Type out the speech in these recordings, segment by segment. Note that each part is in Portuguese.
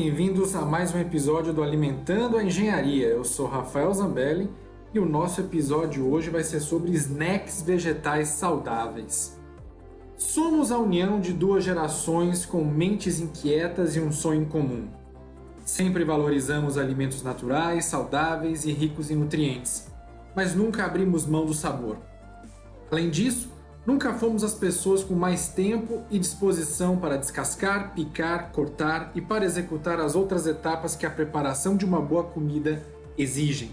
bem-vindos a mais um episódio do Alimentando a Engenharia. Eu sou Rafael Zambelli e o nosso episódio hoje vai ser sobre snacks vegetais saudáveis. Somos a união de duas gerações com mentes inquietas e um sonho comum. Sempre valorizamos alimentos naturais, saudáveis e ricos em nutrientes, mas nunca abrimos mão do sabor. Além disso, Nunca fomos as pessoas com mais tempo e disposição para descascar, picar, cortar e para executar as outras etapas que a preparação de uma boa comida exigem.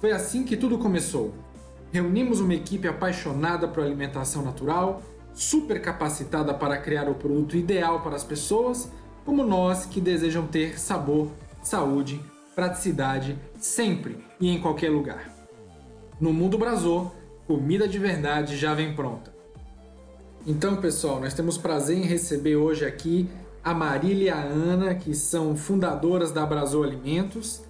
Foi assim que tudo começou. Reunimos uma equipe apaixonada por alimentação natural, super capacitada para criar o produto ideal para as pessoas, como nós que desejam ter sabor, saúde, praticidade sempre e em qualquer lugar. No mundo Brasô, comida de verdade já vem pronta. Então, pessoal, nós temos prazer em receber hoje aqui a Marília e a Ana, que são fundadoras da Abraçou Alimentos,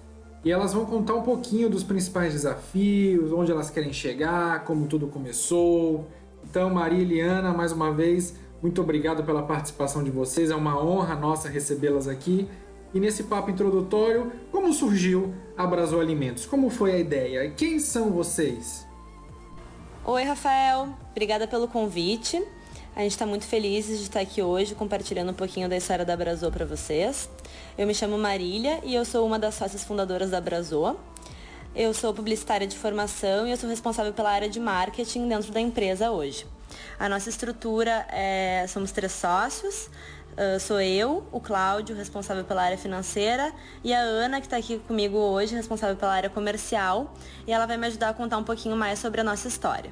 e elas vão contar um pouquinho dos principais desafios, onde elas querem chegar, como tudo começou. Então, Marília e Ana, mais uma vez, muito obrigado pela participação de vocês, é uma honra nossa recebê-las aqui. E nesse papo introdutório, como surgiu a Abraçou Alimentos? Como foi a ideia? Quem são vocês? Oi, Rafael. Obrigada pelo convite. A gente está muito feliz de estar aqui hoje compartilhando um pouquinho da história da Abrazô para vocês. Eu me chamo Marília e eu sou uma das sócias fundadoras da Abrazô. Eu sou publicitária de formação e eu sou responsável pela área de marketing dentro da empresa hoje. A nossa estrutura é somos três sócios. Uh, sou eu, o Cláudio, responsável pela área financeira, e a Ana, que está aqui comigo hoje, responsável pela área comercial, e ela vai me ajudar a contar um pouquinho mais sobre a nossa história.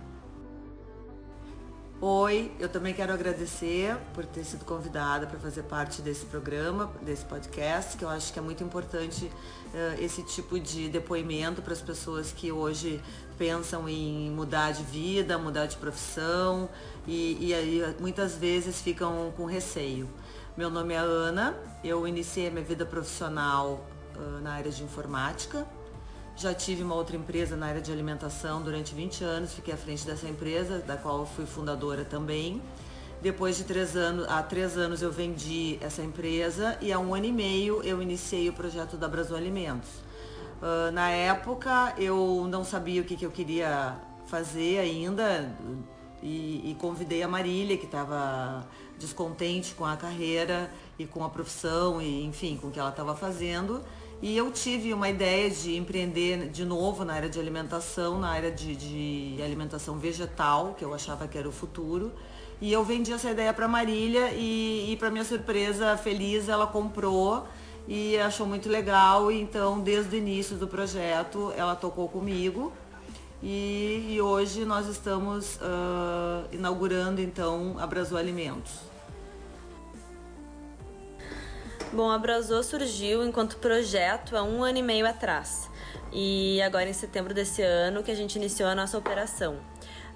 Oi, eu também quero agradecer por ter sido convidada para fazer parte desse programa, desse podcast, que eu acho que é muito importante uh, esse tipo de depoimento para as pessoas que hoje pensam em mudar de vida, mudar de profissão e, e aí muitas vezes ficam com receio. Meu nome é Ana, eu iniciei minha vida profissional uh, na área de informática já tive uma outra empresa na área de alimentação durante 20 anos, fiquei à frente dessa empresa, da qual fui fundadora também. Depois de três anos, há três anos eu vendi essa empresa e há um ano e meio eu iniciei o projeto da Brasil Alimentos. Uh, na época eu não sabia o que, que eu queria fazer ainda e, e convidei a Marília, que estava descontente com a carreira e com a profissão e enfim, com o que ela estava fazendo. E eu tive uma ideia de empreender de novo na área de alimentação, na área de, de alimentação vegetal, que eu achava que era o futuro. E eu vendi essa ideia para Marília e, e para minha surpresa feliz, ela comprou e achou muito legal. Então, desde o início do projeto, ela tocou comigo. E, e hoje nós estamos uh, inaugurando então a Brasil Alimentos. Bom, a Brasô surgiu enquanto projeto há um ano e meio atrás. E agora em setembro desse ano que a gente iniciou a nossa operação.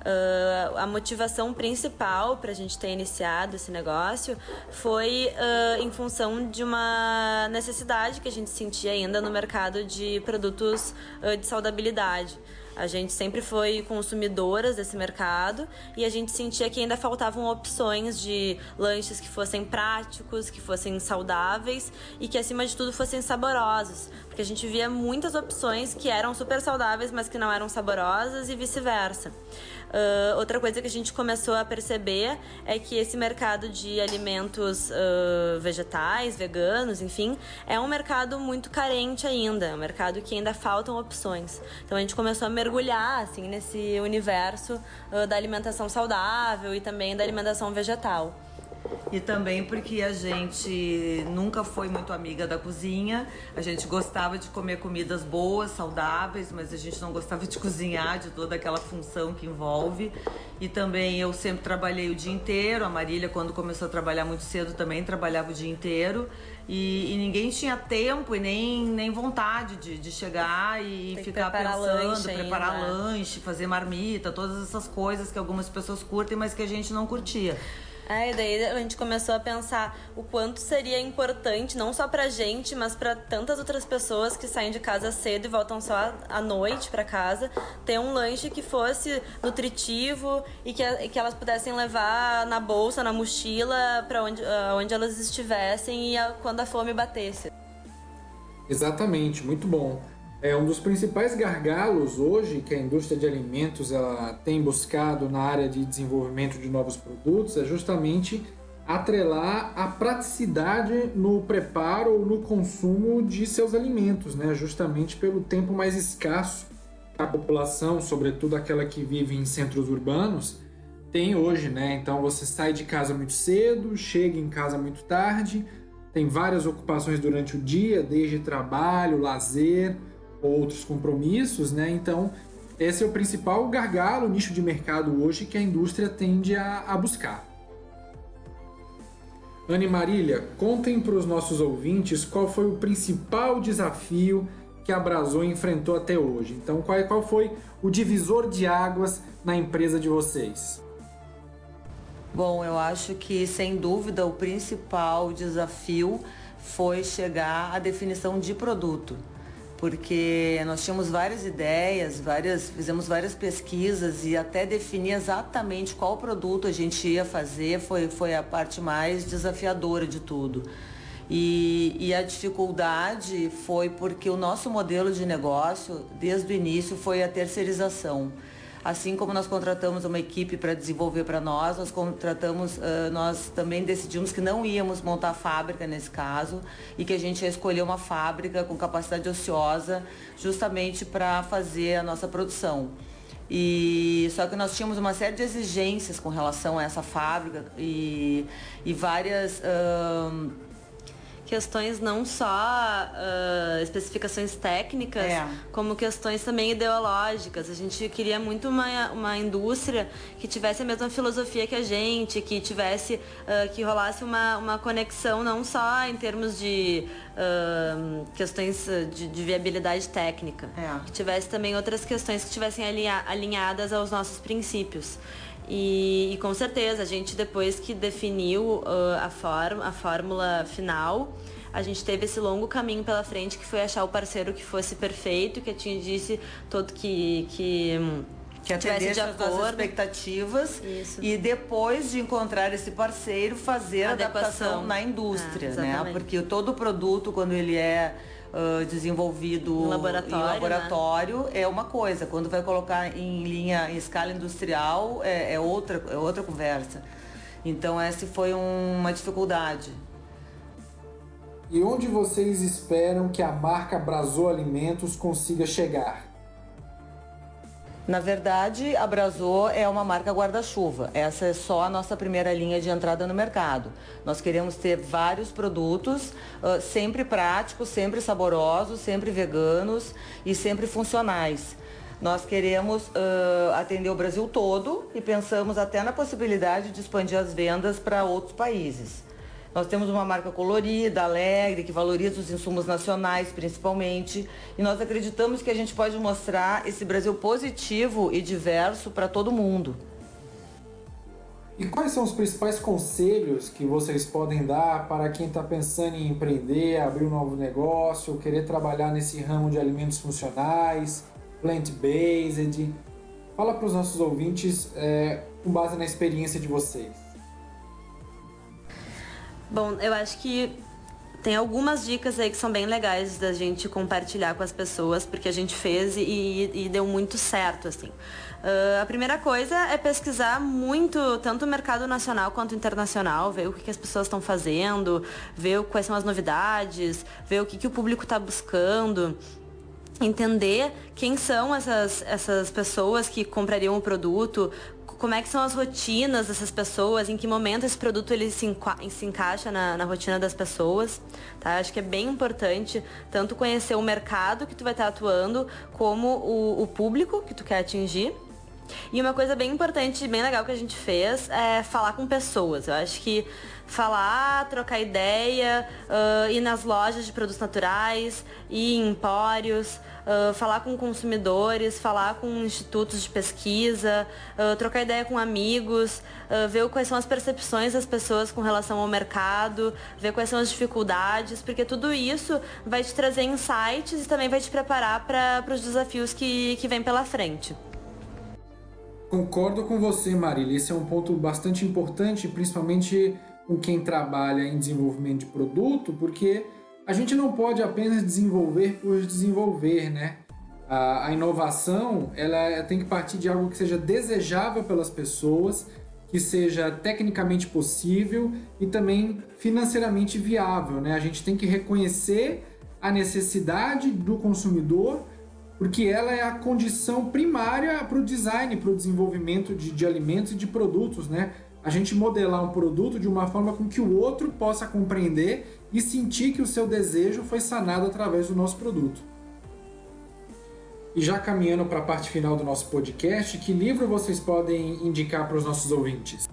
Uh, a motivação principal para a gente ter iniciado esse negócio foi uh, em função de uma necessidade que a gente sentia ainda no mercado de produtos uh, de saudabilidade. A gente sempre foi consumidoras desse mercado e a gente sentia que ainda faltavam opções de lanches que fossem práticos, que fossem saudáveis e que acima de tudo fossem saborosos, porque a gente via muitas opções que eram super saudáveis, mas que não eram saborosas e vice-versa. Uh, outra coisa que a gente começou a perceber é que esse mercado de alimentos uh, vegetais, veganos, enfim, é um mercado muito carente ainda, é um mercado que ainda faltam opções. Então a gente começou a mergulhar assim nesse universo uh, da alimentação saudável e também da alimentação vegetal. E também porque a gente nunca foi muito amiga da cozinha. A gente gostava de comer comidas boas, saudáveis, mas a gente não gostava de cozinhar, de toda aquela função que envolve. E também eu sempre trabalhei o dia inteiro. A Marília, quando começou a trabalhar muito cedo, também trabalhava o dia inteiro. E, e ninguém tinha tempo e nem, nem vontade de, de chegar e Tem ficar preparar pensando, lanche preparar ainda. lanche, fazer marmita, todas essas coisas que algumas pessoas curtem, mas que a gente não curtia. É, e daí a gente começou a pensar o quanto seria importante, não só pra gente, mas para tantas outras pessoas que saem de casa cedo e voltam só à noite para casa, ter um lanche que fosse nutritivo e que, que elas pudessem levar na bolsa, na mochila, para onde, onde elas estivessem e a, quando a fome batesse. Exatamente, muito bom. É um dos principais gargalos hoje que a indústria de alimentos ela tem buscado na área de desenvolvimento de novos produtos é justamente atrelar a praticidade no preparo ou no consumo de seus alimentos, né? Justamente pelo tempo mais escasso que a população, sobretudo aquela que vive em centros urbanos, tem hoje, né? Então você sai de casa muito cedo, chega em casa muito tarde, tem várias ocupações durante o dia, desde trabalho, lazer, outros compromissos, né? Então, esse é o principal gargalo, nicho de mercado hoje que a indústria tende a, a buscar. Anne Marília, contem para os nossos ouvintes qual foi o principal desafio que a Brazô enfrentou até hoje. Então, qual, qual foi o divisor de águas na empresa de vocês? Bom, eu acho que sem dúvida o principal desafio foi chegar à definição de produto porque nós tínhamos várias ideias, várias, fizemos várias pesquisas e até definir exatamente qual produto a gente ia fazer foi, foi a parte mais desafiadora de tudo. E, e a dificuldade foi porque o nosso modelo de negócio, desde o início, foi a terceirização. Assim como nós contratamos uma equipe para desenvolver para nós, nós contratamos, nós também decidimos que não íamos montar fábrica nesse caso e que a gente ia escolher uma fábrica com capacidade ociosa justamente para fazer a nossa produção. E só que nós tínhamos uma série de exigências com relação a essa fábrica e, e várias questões não só uh, especificações técnicas, é. como questões também ideológicas. A gente queria muito uma, uma indústria que tivesse a mesma filosofia que a gente, que tivesse, uh, que rolasse uma, uma conexão não só em termos de uh, questões de, de, viabilidade técnica, é. que tivesse também outras questões que estivessem alinha, alinhadas aos nossos princípios. E, e, com certeza, a gente depois que definiu uh, a, form, a fórmula final, a gente teve esse longo caminho pela frente que foi achar o parceiro que fosse perfeito, que atingisse todo que. que que atendesse as nossas expectativas Isso. e depois de encontrar esse parceiro fazer a adaptação na indústria, ah, né? Porque todo produto quando ele é uh, desenvolvido em laboratório, em laboratório né? é uma coisa. Quando vai colocar em linha, em escala industrial, é, é outra, é outra conversa. Então essa foi um, uma dificuldade. E onde vocês esperam que a marca Brazô Alimentos consiga chegar? Na verdade, a Brasô é uma marca guarda-chuva. Essa é só a nossa primeira linha de entrada no mercado. Nós queremos ter vários produtos, uh, sempre práticos, sempre saborosos, sempre veganos e sempre funcionais. Nós queremos uh, atender o Brasil todo e pensamos até na possibilidade de expandir as vendas para outros países. Nós temos uma marca colorida, alegre, que valoriza os insumos nacionais principalmente. E nós acreditamos que a gente pode mostrar esse Brasil positivo e diverso para todo mundo. E quais são os principais conselhos que vocês podem dar para quem está pensando em empreender, abrir um novo negócio, querer trabalhar nesse ramo de alimentos funcionais, plant-based? Fala para os nossos ouvintes é, com base na experiência de vocês. Bom, eu acho que tem algumas dicas aí que são bem legais da gente compartilhar com as pessoas, porque a gente fez e, e deu muito certo, assim. Uh, a primeira coisa é pesquisar muito, tanto o mercado nacional quanto internacional, ver o que, que as pessoas estão fazendo, ver quais são as novidades, ver o que, que o público está buscando entender quem são essas, essas pessoas que comprariam o produto, como é que são as rotinas dessas pessoas, em que momento esse produto ele se, enca se encaixa na, na, rotina das pessoas, tá? Acho que é bem importante tanto conhecer o mercado que tu vai estar atuando, como o, o público que tu quer atingir. E uma coisa bem importante, bem legal que a gente fez é falar com pessoas. Eu acho que falar, trocar ideia, uh, ir nas lojas de produtos naturais, ir em empórios, uh, falar com consumidores, falar com institutos de pesquisa, uh, trocar ideia com amigos, ver quais são as percepções das pessoas com relação ao mercado, ver quais são as dificuldades, porque tudo isso vai te trazer insights e também vai te preparar para os desafios que, que vem pela frente. Concordo com você, Marília. Esse é um ponto bastante importante, principalmente com quem trabalha em desenvolvimento de produto, porque a gente não pode apenas desenvolver por desenvolver, né? A, a inovação ela tem que partir de algo que seja desejável pelas pessoas, que seja tecnicamente possível e também financeiramente viável, né? A gente tem que reconhecer a necessidade do consumidor, porque ela é a condição primária para o design, para o desenvolvimento de, de alimentos e de produtos, né? a gente modelar um produto de uma forma com que o outro possa compreender e sentir que o seu desejo foi sanado através do nosso produto. E já caminhando para a parte final do nosso podcast, que livro vocês podem indicar para os nossos ouvintes?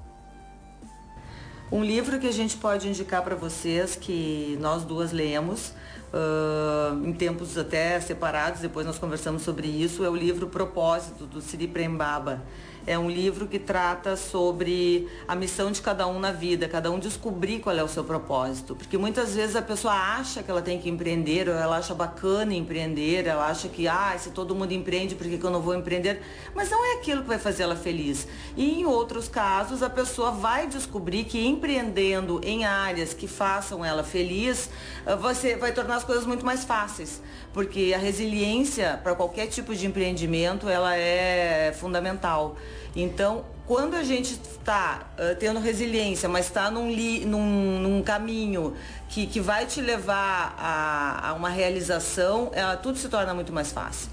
Um livro que a gente pode indicar para vocês, que nós duas lemos, uh, em tempos até separados, depois nós conversamos sobre isso, é o livro Propósito, do Siri Prembaba. É um livro que trata sobre a missão de cada um na vida, cada um descobrir qual é o seu propósito. Porque muitas vezes a pessoa acha que ela tem que empreender, ou ela acha bacana empreender, ela acha que, ah, se todo mundo empreende, por que, que eu não vou empreender? Mas não é aquilo que vai fazer ela feliz. E em outros casos, a pessoa vai descobrir que empreendendo em áreas que façam ela feliz, ah, você vai tornar as coisas muito mais fáceis. Porque a resiliência para qualquer tipo de empreendimento, ela é fundamental. Então, quando a gente está uh, tendo resiliência, mas está num, num, num, caminho que, que vai te levar a, a uma realização, uh, tudo se torna muito mais fácil.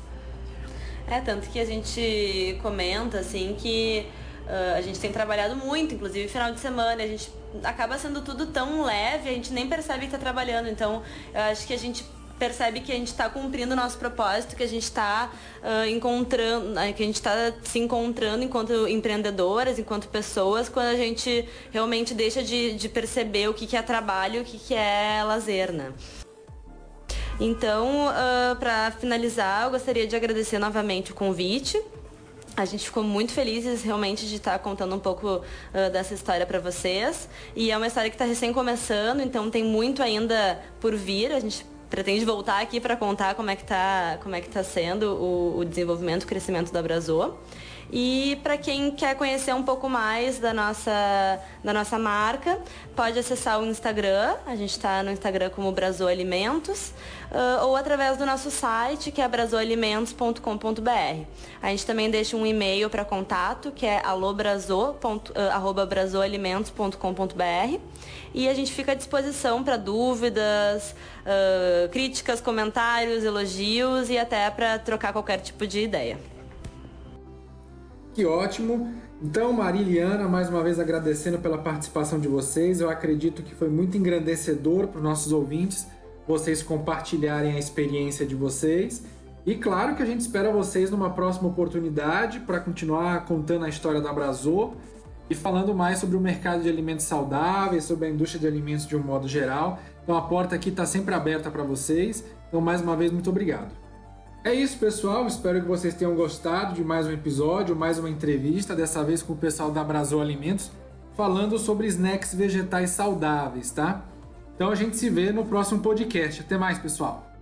É, tanto que a gente comenta assim que uh, a gente tem trabalhado muito, inclusive final de semana, a gente acaba sendo tudo tão leve, a gente nem percebe que está trabalhando. Então, eu acho que a gente percebe que a gente está cumprindo o nosso propósito, que a gente está uh, encontrando, que a gente está se encontrando enquanto empreendedoras, enquanto pessoas, quando a gente realmente deixa de, de perceber o que, que é trabalho o que, que é lazer, né? Então, uh, para finalizar, eu gostaria de agradecer novamente o convite. A gente ficou muito felizes realmente de estar contando um pouco uh, dessa história para vocês. E é uma história que está recém começando, então tem muito ainda por vir. A gente pretende voltar aqui para contar como é que está como é que tá sendo o, o desenvolvimento, o crescimento da Brazô. E para quem quer conhecer um pouco mais da nossa, da nossa marca, pode acessar o Instagram. A gente está no Instagram como Brazô Alimentos. Uh, ou através do nosso site, que é brazoalimentos.com.br. A gente também deixa um e-mail para contato, que é alobrazo.alimentos.com.br. E a gente fica à disposição para dúvidas, uh, críticas, comentários, elogios e até para trocar qualquer tipo de ideia. Que ótimo! Então, Mariliana, mais uma vez agradecendo pela participação de vocês. Eu acredito que foi muito engrandecedor para os nossos ouvintes vocês compartilharem a experiência de vocês. E claro que a gente espera vocês numa próxima oportunidade para continuar contando a história da Abrazô e falando mais sobre o mercado de alimentos saudáveis, sobre a indústria de alimentos de um modo geral. Então a porta aqui está sempre aberta para vocês. Então, mais uma vez, muito obrigado. É isso, pessoal. Espero que vocês tenham gostado de mais um episódio, mais uma entrevista, dessa vez com o pessoal da Abraçou Alimentos, falando sobre snacks vegetais saudáveis, tá? Então a gente se vê no próximo podcast. Até mais, pessoal.